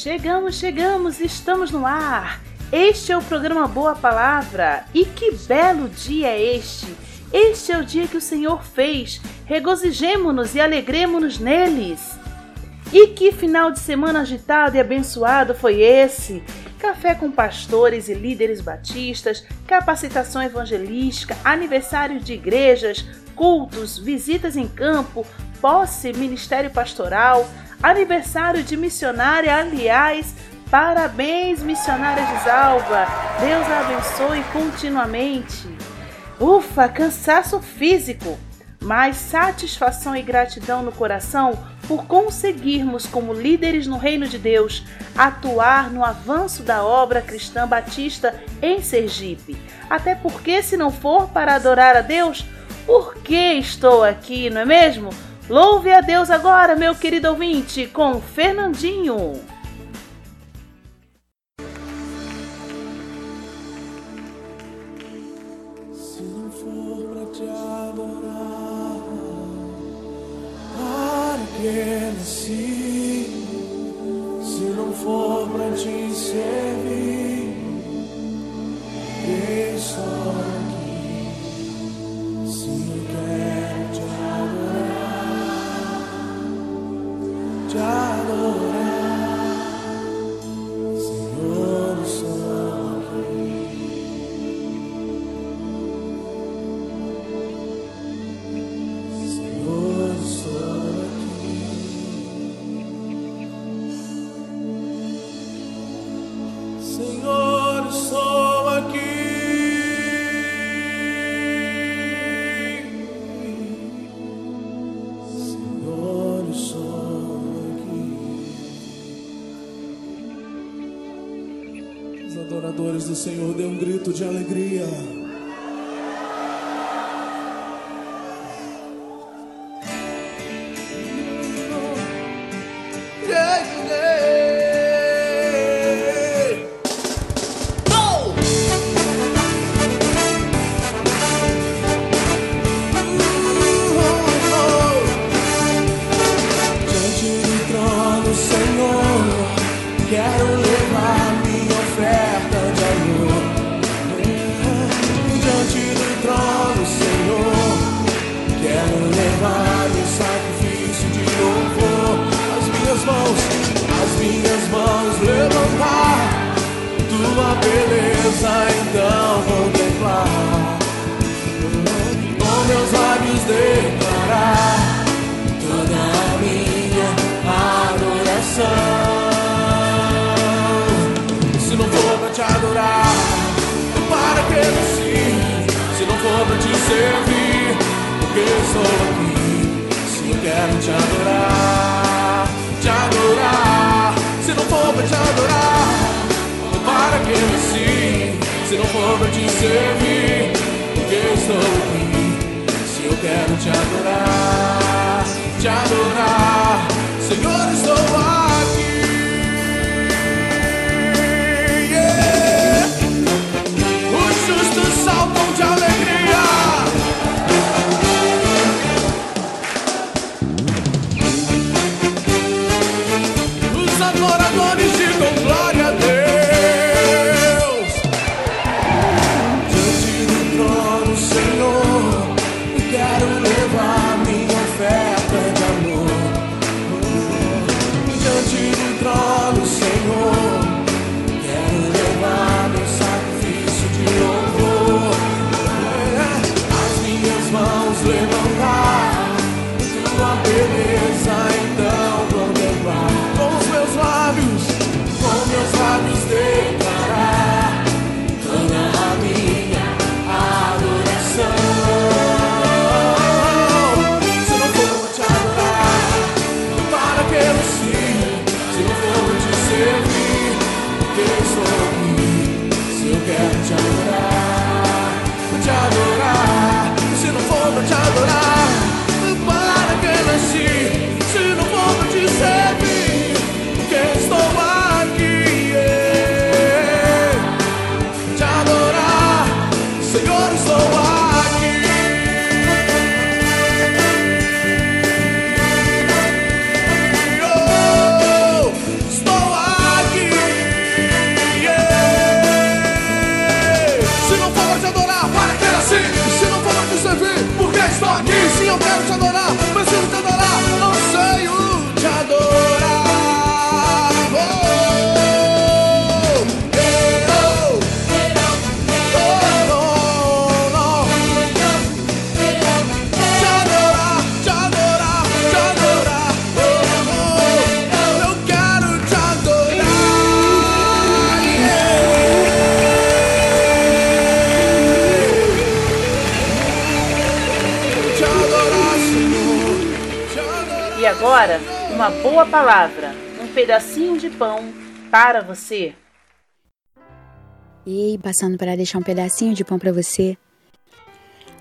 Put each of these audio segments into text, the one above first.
Chegamos, chegamos, estamos no ar. Este é o programa Boa Palavra. E que belo dia é este! Este é o dia que o Senhor fez. Regozijemo-nos e alegremo-nos neles. E que final de semana agitado e abençoado foi esse? Café com pastores e líderes batistas, capacitação evangelística, aniversários de igrejas, cultos, visitas em campo, posse, ministério pastoral, aniversário de missionária, aliás, parabéns, missionária Gisalva. Deus a abençoe continuamente. Ufa, cansaço físico, mas satisfação e gratidão no coração por conseguirmos, como líderes no reino de Deus, atuar no avanço da obra cristã batista em Sergipe. Até porque, se não for para adorar a Deus, por que estou aqui, não é mesmo? Louve a Deus agora, meu querido ouvinte, com Fernandinho. Se não for pra te adorar, para que nasci? Se não for pra te servir, quem sou? Senhor, dê um grito de alegria. servir, porque eu sou aqui. Se eu quero te adorar, te adorar. Se não for pra te adorar, para que me sim. Se não for pra te servir, porque eu sou aqui. Se eu quero te adorar, te adorar. Senhor, estou lá. servir, porque sou ruim. Se eu quero te adorar, vou te adorar. Se não for, te adorar. Para que nasci. Agora uma boa palavra, um pedacinho de pão para você. Ei, passando para deixar um pedacinho de pão para você.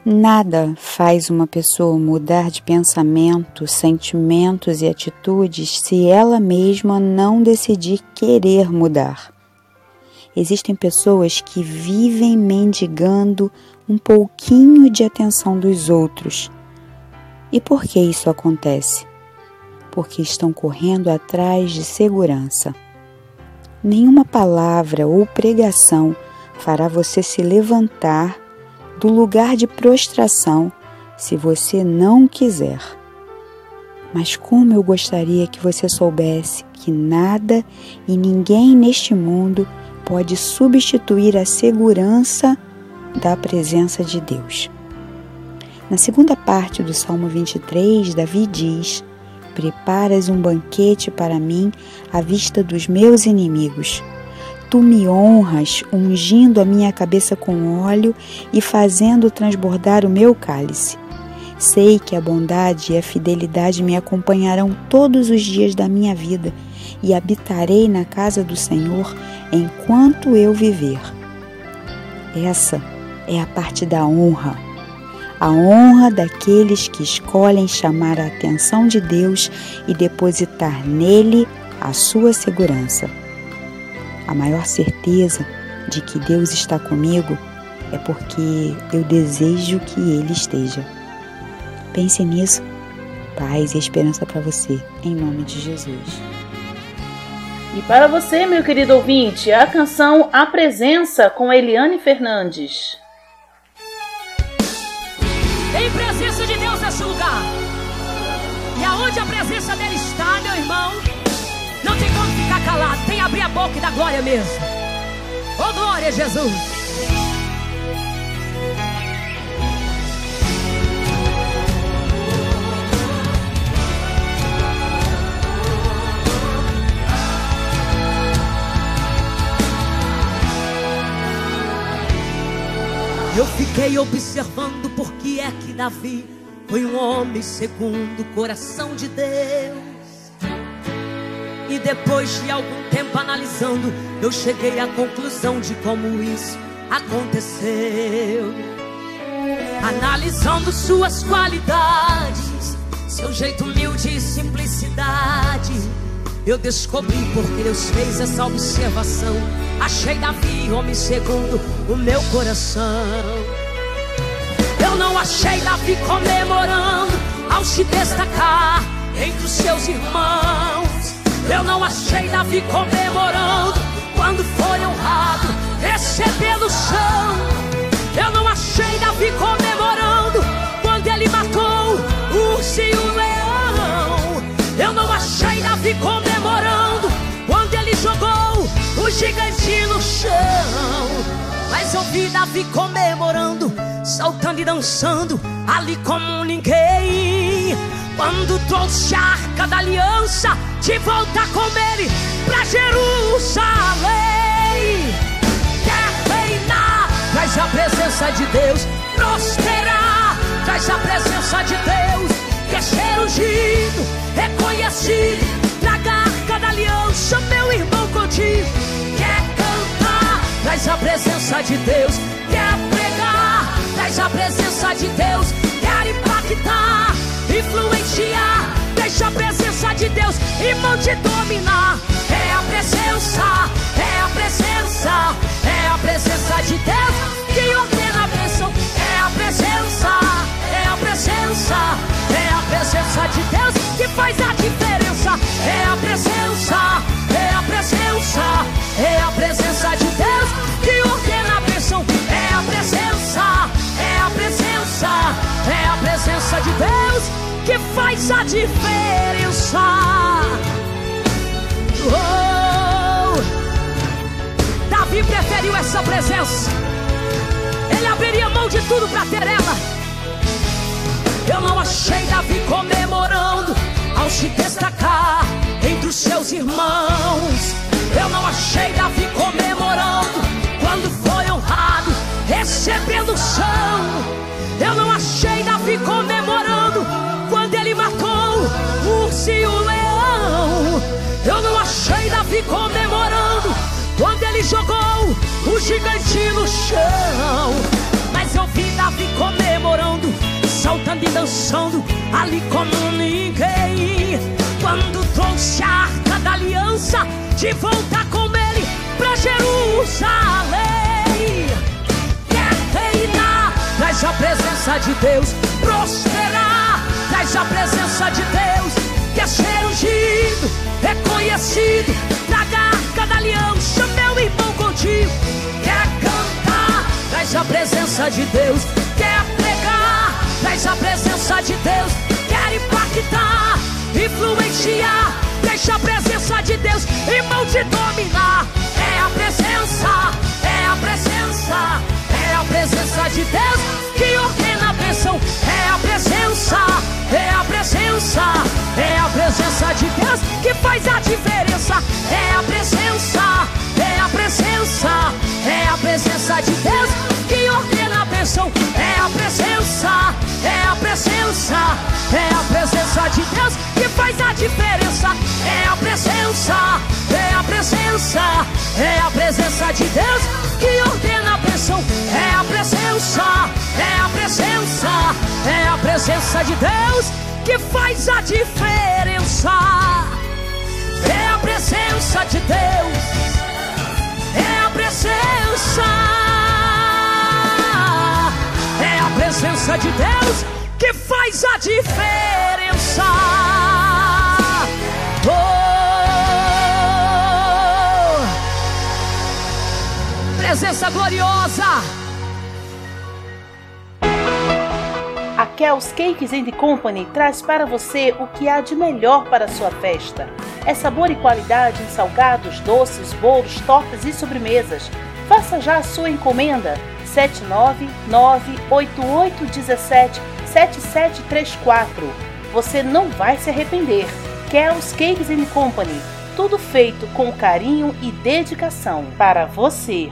Nada faz uma pessoa mudar de pensamento, sentimentos e atitudes se ela mesma não decidir querer mudar. Existem pessoas que vivem mendigando um pouquinho de atenção dos outros. E por que isso acontece? Porque estão correndo atrás de segurança. Nenhuma palavra ou pregação fará você se levantar do lugar de prostração se você não quiser. Mas como eu gostaria que você soubesse que nada e ninguém neste mundo pode substituir a segurança da presença de Deus. Na segunda parte do Salmo 23, Davi diz: preparas um banquete para mim à vista dos meus inimigos. Tu me honras, ungindo a minha cabeça com óleo e fazendo transbordar o meu cálice. Sei que a bondade e a fidelidade me acompanharão todos os dias da minha vida e habitarei na casa do Senhor enquanto eu viver. Essa é a parte da honra a honra daqueles que escolhem chamar a atenção de Deus e depositar nele a sua segurança. A maior certeza de que Deus está comigo é porque eu desejo que Ele esteja. Pense nisso. Paz e esperança para você, em nome de Jesus. E para você, meu querido ouvinte, a canção A Presença com Eliane Fernandes. Presença de Deus nesse lugar. E aonde a presença dele está, meu irmão, não tem como ficar calado. Tem que abrir a boca e dar glória mesmo. Oh, glória, Jesus. Eu fiquei observando porque é que Davi foi um homem segundo o coração de Deus. E depois de algum tempo analisando, eu cheguei à conclusão de como isso aconteceu. Analisando suas qualidades, seu jeito humilde e simplicidade eu descobri porque Deus fez essa observação. Achei Davi, homem segundo o meu coração. Eu não achei Davi comemorando ao se destacar entre os seus irmãos. Eu não achei Davi comemorando quando foi honrado, recebendo o chão. Eu não achei Davi comemorando quando ele matou o urso e o leão. Eu não achei Davi comemorando gigante no chão. Mas eu vi Davi comemorando, saltando e dançando, ali como ninguém. Quando trouxe a arca da aliança, de volta com ele pra Jerusalém. Quer reinar, traz a presença de Deus, prosperar, traz a presença de Deus. Quer ser ungido, reconhecido, traga a arca da aliança, meu irmão contigo traz a presença de Deus. Quer pregar, traz a presença de Deus. Quer impactar, influenciar, deixa a presença de Deus e mão te dominar. É a presença, de Deus que faz a diferença. Oh, Davi preferiu essa presença. Ele abriria mão de tudo para ter ela. Eu não achei Davi comemorando ao se destacar entre os seus irmãos. Eu não achei Davi comemorando quando foi honrado, recebendo chão. Eu não achei comemorando quando ele jogou o gigante no chão. Mas eu vi Davi comemorando, saltando e dançando ali como ninguém. Quando trouxe a arca da aliança de volta com ele pra Jerusalém. Quer reinar, traz a presença de Deus, prosperar, traz a presença de Deus. Quer ser ungido, reconhecido, da aliança, meu irmão contigo. Quer cantar, traz a presença de Deus. Quer pregar, traz a presença de Deus. Quer impactar, influenciar, deixa a presença de Deus, irmão, te dominar. É a presença, é a presença, é a presença de Deus que ordena a bênção. É a presença, diferença. É a presença, é a presença, é a presença de Deus que ordena a bênção. É a presença, é a presença, é a presença de Deus que faz a diferença. É a presença de Deus, é a presença, é a presença de Deus que faz a diferença. Presença gloriosa. A Kel's Cakes and Company traz para você o que há de melhor para a sua festa. É sabor e qualidade em salgados, doces, bolos, tortas e sobremesas. Faça já a sua encomenda 79988177734. Você não vai se arrepender. Kel's Cakes and Company. Tudo feito com carinho e dedicação para você.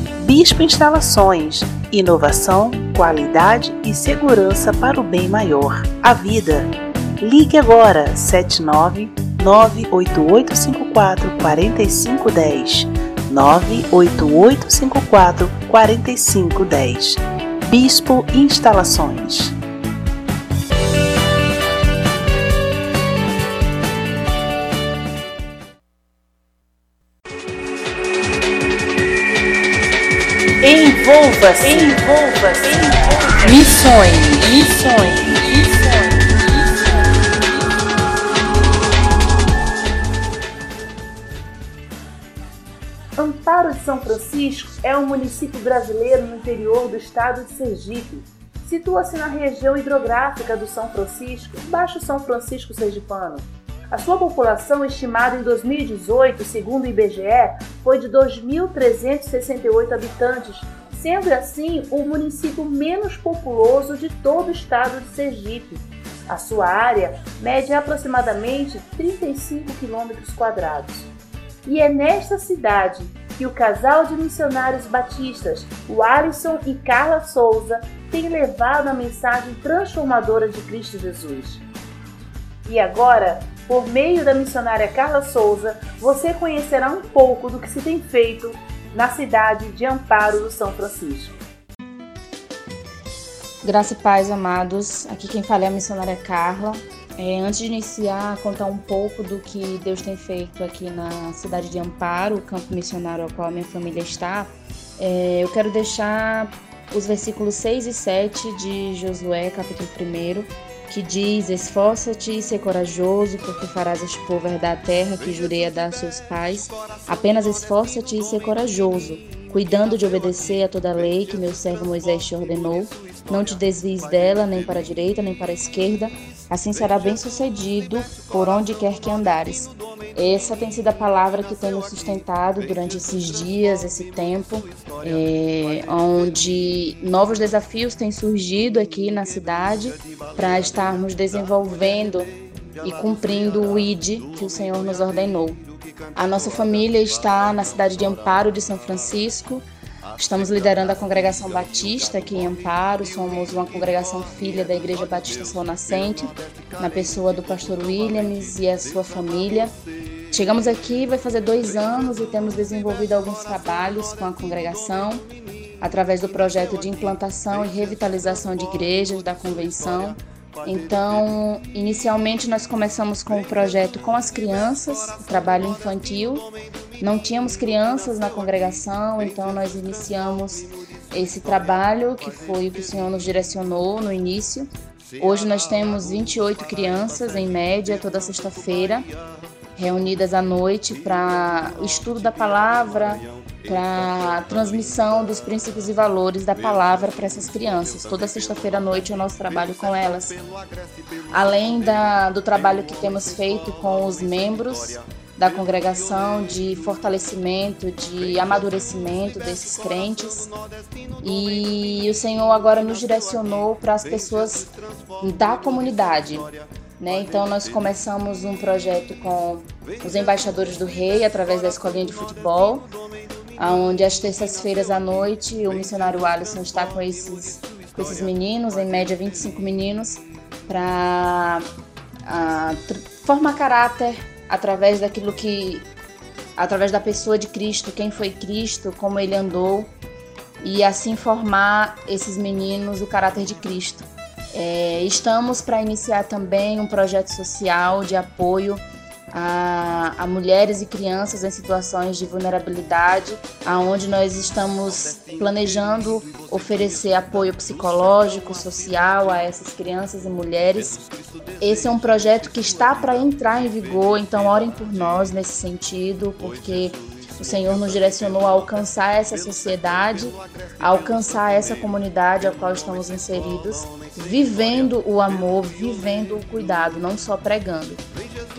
Bispo Instalações. Inovação, qualidade e segurança para o bem maior, a vida. Ligue agora 79 98854 4510 98854 4510 Bispo Instalações Envolva-se, envolva-se, envolva Missões, missões, missões. Amparo de São Francisco é um município brasileiro no interior do estado de Sergipe. Situa-se na região hidrográfica do São Francisco, Baixo São Francisco Sergipano. A sua população, estimada em 2018, segundo o IBGE, foi de 2.368 habitantes, sendo assim o município menos populoso de todo o estado de Sergipe. A sua área mede aproximadamente 35 quilômetros quadrados. E é nesta cidade que o casal de missionários batistas, o Alisson e Carla Souza, tem levado a mensagem transformadora de Cristo Jesus. E agora, por meio da missionária Carla Souza, você conhecerá um pouco do que se tem feito na cidade de Amparo do São Francisco. Graça e paz, amados. Aqui quem fala é a missionária Carla. É, antes de iniciar, contar um pouco do que Deus tem feito aqui na cidade de Amparo, o campo missionário ao qual a minha família está, é, eu quero deixar os versículos 6 e 7 de Josué, capítulo 1, que diz: Esforça-te e ser corajoso, porque farás este povo herdar a terra que jurei a dar a seus pais. Apenas esforça-te e ser corajoso, cuidando de obedecer a toda a lei que meu servo Moisés te ordenou. Não te desvies dela, nem para a direita, nem para a esquerda, assim será bem sucedido por onde quer que andares. Essa tem sido a palavra que tem nos sustentado durante esses dias, esse tempo, é, onde novos desafios têm surgido aqui na cidade para estarmos desenvolvendo e cumprindo o ID que o Senhor nos ordenou. A nossa família está na cidade de Amparo de São Francisco. Estamos liderando a congregação Batista aqui em Amparo. Somos uma congregação filha da Igreja Batista Sol Nascente, na pessoa do pastor Williams e a sua família. Chegamos aqui, vai fazer dois anos e temos desenvolvido alguns trabalhos com a congregação através do projeto de implantação e revitalização de igrejas da convenção. Então, inicialmente nós começamos com o projeto com as crianças, trabalho infantil. Não tínhamos crianças na congregação, então nós iniciamos esse trabalho que foi o que o Senhor nos direcionou no início. Hoje nós temos 28 crianças em média toda sexta-feira reunidas à noite para o estudo da palavra, para a transmissão dos princípios e valores da palavra para essas crianças. Toda sexta-feira à noite é o nosso trabalho com elas. Além da, do trabalho que temos feito com os membros da congregação de fortalecimento, de amadurecimento desses crentes. E o Senhor agora nos direcionou para as pessoas da comunidade, né? Então nós começamos um projeto com os embaixadores do rei através da escolinha de futebol, onde às terças-feiras à noite o missionário Alisson está com esses, com esses meninos, em média 25 meninos, para formar caráter através daquilo que através da pessoa de Cristo, quem foi Cristo, como ele andou e assim formar esses meninos o caráter de Cristo. É, estamos para iniciar também um projeto social de apoio a, a, mulheres e crianças em situações de vulnerabilidade, aonde nós estamos planejando oferecer apoio psicológico, social a essas crianças e mulheres. Esse é um projeto que está para entrar em vigor, então orem por nós nesse sentido, porque o Senhor nos direcionou a alcançar essa sociedade, a alcançar essa comunidade a qual estamos inseridos, vivendo o amor, vivendo o cuidado, não só pregando.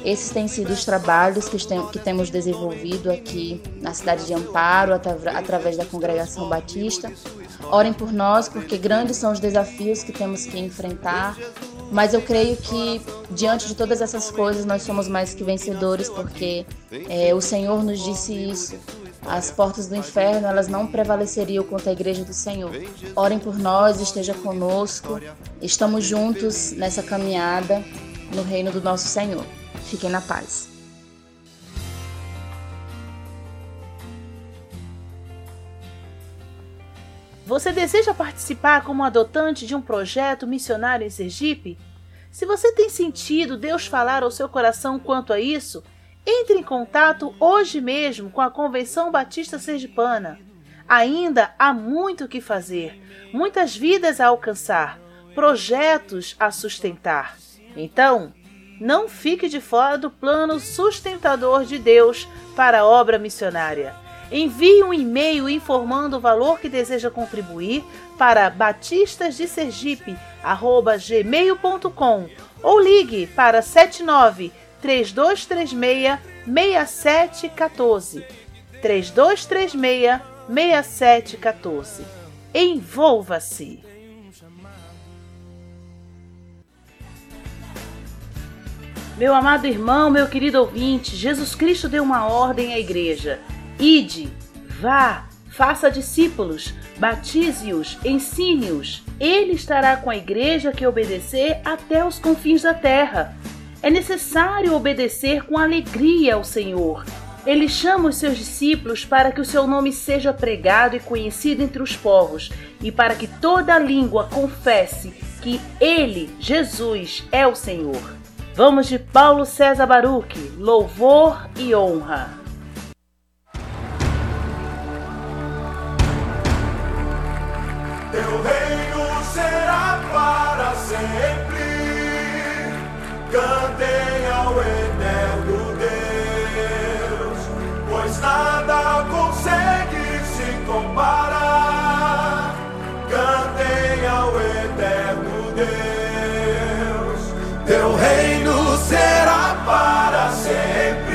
Esses têm sido os trabalhos que, tem, que temos desenvolvido aqui na cidade de Amparo, através da Congregação Batista. Orem por nós, porque grandes são os desafios que temos que enfrentar, mas eu creio que diante de todas essas coisas nós somos mais que vencedores, porque é, o Senhor nos disse isso. As portas do inferno elas não prevaleceriam contra a igreja do Senhor. Orem por nós, esteja conosco. Estamos juntos nessa caminhada no reino do nosso Senhor. Fiquem na paz. Você deseja participar como adotante de um projeto missionário em Sergipe? Se você tem sentido Deus falar ao seu coração quanto a isso, entre em contato hoje mesmo com a Convenção Batista Sergipana. Ainda há muito o que fazer, muitas vidas a alcançar, projetos a sustentar. Então, não fique de fora do plano sustentador de Deus para a obra missionária. Envie um e-mail informando o valor que deseja contribuir para batistasdesergipe@gmail.com ou ligue para 79 3236 6714. 3236 6714. Envolva-se. Meu amado irmão, meu querido ouvinte, Jesus Cristo deu uma ordem à igreja: ide, vá, faça discípulos, batize-os, ensine-os. Ele estará com a igreja que obedecer até os confins da terra. É necessário obedecer com alegria ao Senhor. Ele chama os seus discípulos para que o seu nome seja pregado e conhecido entre os povos, e para que toda língua confesse que Ele, Jesus, é o Senhor. Vamos de Paulo César Baruch, louvor e honra. Teu reino será para sempre. Cantem ao eterno Deus, pois nada consegue se comparar. Cantem ao eterno Deus. Reino será para sempre.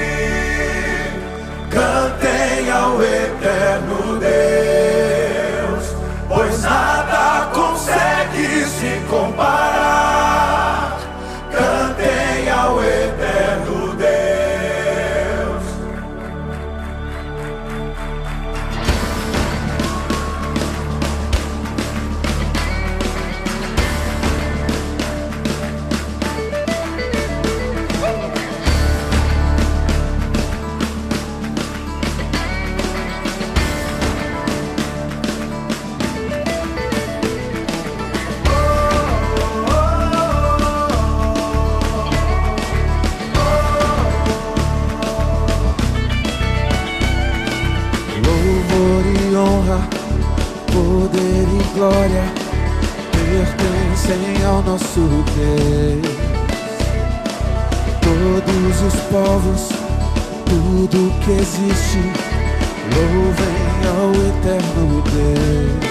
Eterno Deus.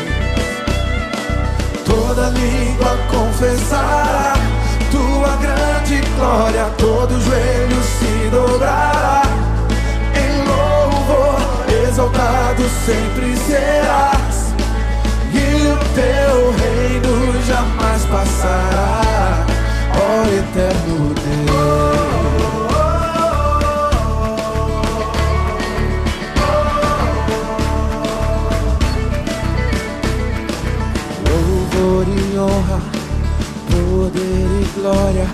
Toda língua confessará tua grande glória, todo joelho se dobrará em louvor, exaltado sempre serás, e o teu reino jamais passará, ó eterno glória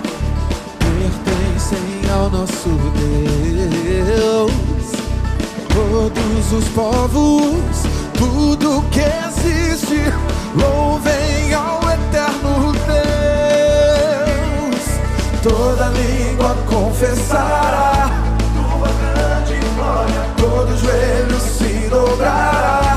pertencem ao nosso Deus. Todos os povos, tudo que existe, louvem ao eterno Deus. Toda língua confessará tua grande glória, todo joelho se dobrará.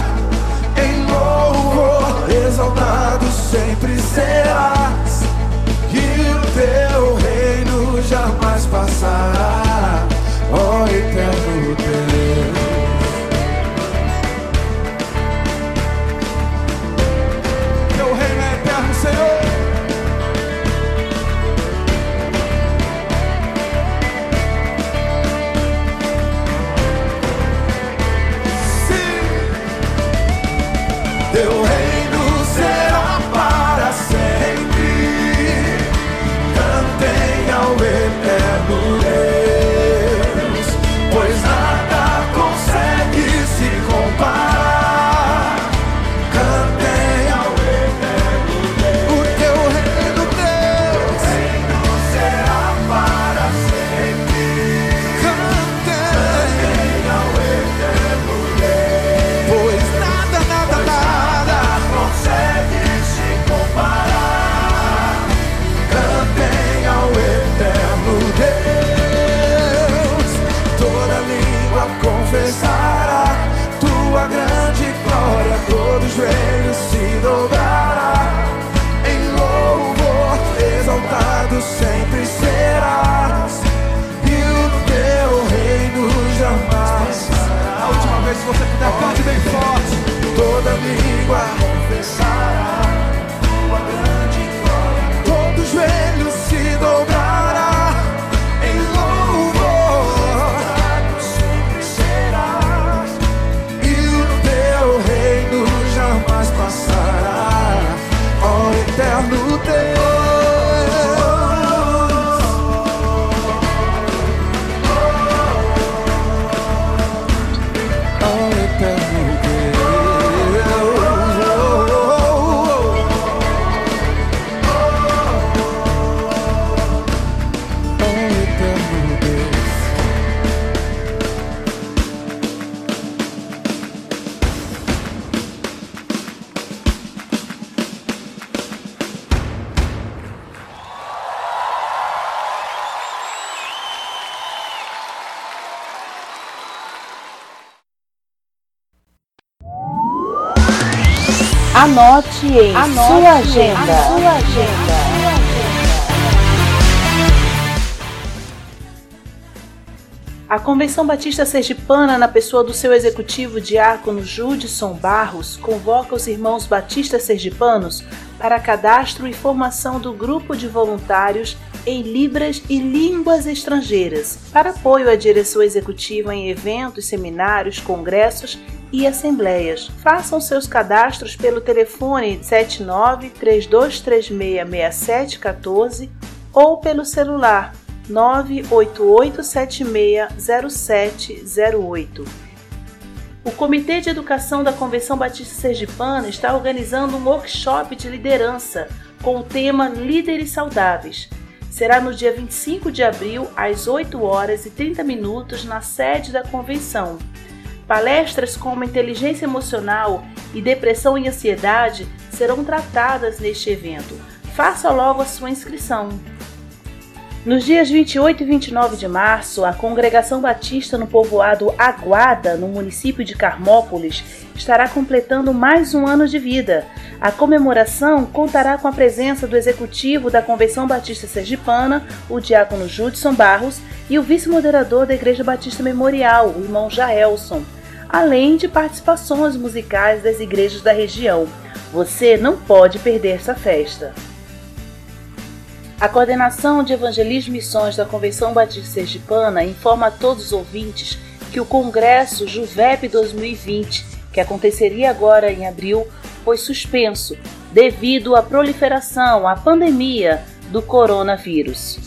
Anote em Anote sua agenda. Sua agenda. A Convenção Batista Sergipana, na pessoa do seu executivo diácono Judson Barros, convoca os irmãos batistas sergipanos para cadastro e formação do grupo de voluntários em Libras e línguas estrangeiras, para apoio à direção executiva em eventos, seminários, congressos e assembleias. Façam seus cadastros pelo telefone 79 32366714 ou pelo celular 988760708. O Comitê de Educação da Convenção Batista Sergipana está organizando um workshop de liderança com o tema Líderes Saudáveis. Será no dia 25 de abril, às 8 horas e 30 minutos, na sede da convenção. Palestras como inteligência emocional e depressão e ansiedade serão tratadas neste evento. Faça logo a sua inscrição. Nos dias 28 e 29 de março, a Congregação Batista no povoado Aguada, no município de Carmópolis, estará completando mais um ano de vida. A comemoração contará com a presença do executivo da Convenção Batista Sergipana, o diácono Judson Barros, e o vice-moderador da Igreja Batista Memorial, o irmão Jaelson, além de participações musicais das igrejas da região. Você não pode perder essa festa. A Coordenação de Evangelismo e Missões da Convenção Batista Sergipana informa a todos os ouvintes que o Congresso Juvep 2020, que aconteceria agora em abril, foi suspenso devido à proliferação, à pandemia do coronavírus.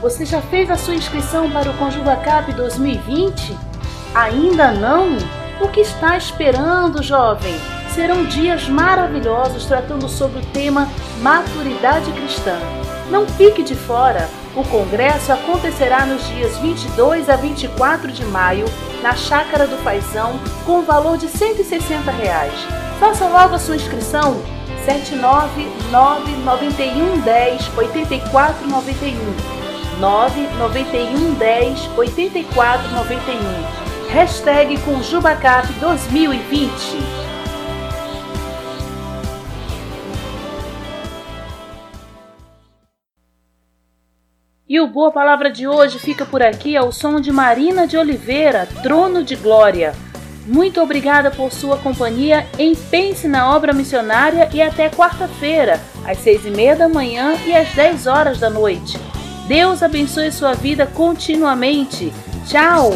Você já fez a sua inscrição para o Conjuga Cap 2020? Ainda não? O que está esperando, jovem? serão dias maravilhosos tratando sobre o tema Maturidade Cristã. Não fique de fora! O congresso acontecerá nos dias 22 a 24 de maio na Chácara do Paisão com valor de 160 reais. Faça logo a sua inscrição 79991 10 8491 991 10 8491 Hashtag Conjubacap 2020 E o Boa Palavra de hoje fica por aqui ao som de Marina de Oliveira, Trono de Glória. Muito obrigada por sua companhia. Pense na obra missionária e até quarta-feira, às seis e meia da manhã e às dez horas da noite. Deus abençoe sua vida continuamente. Tchau!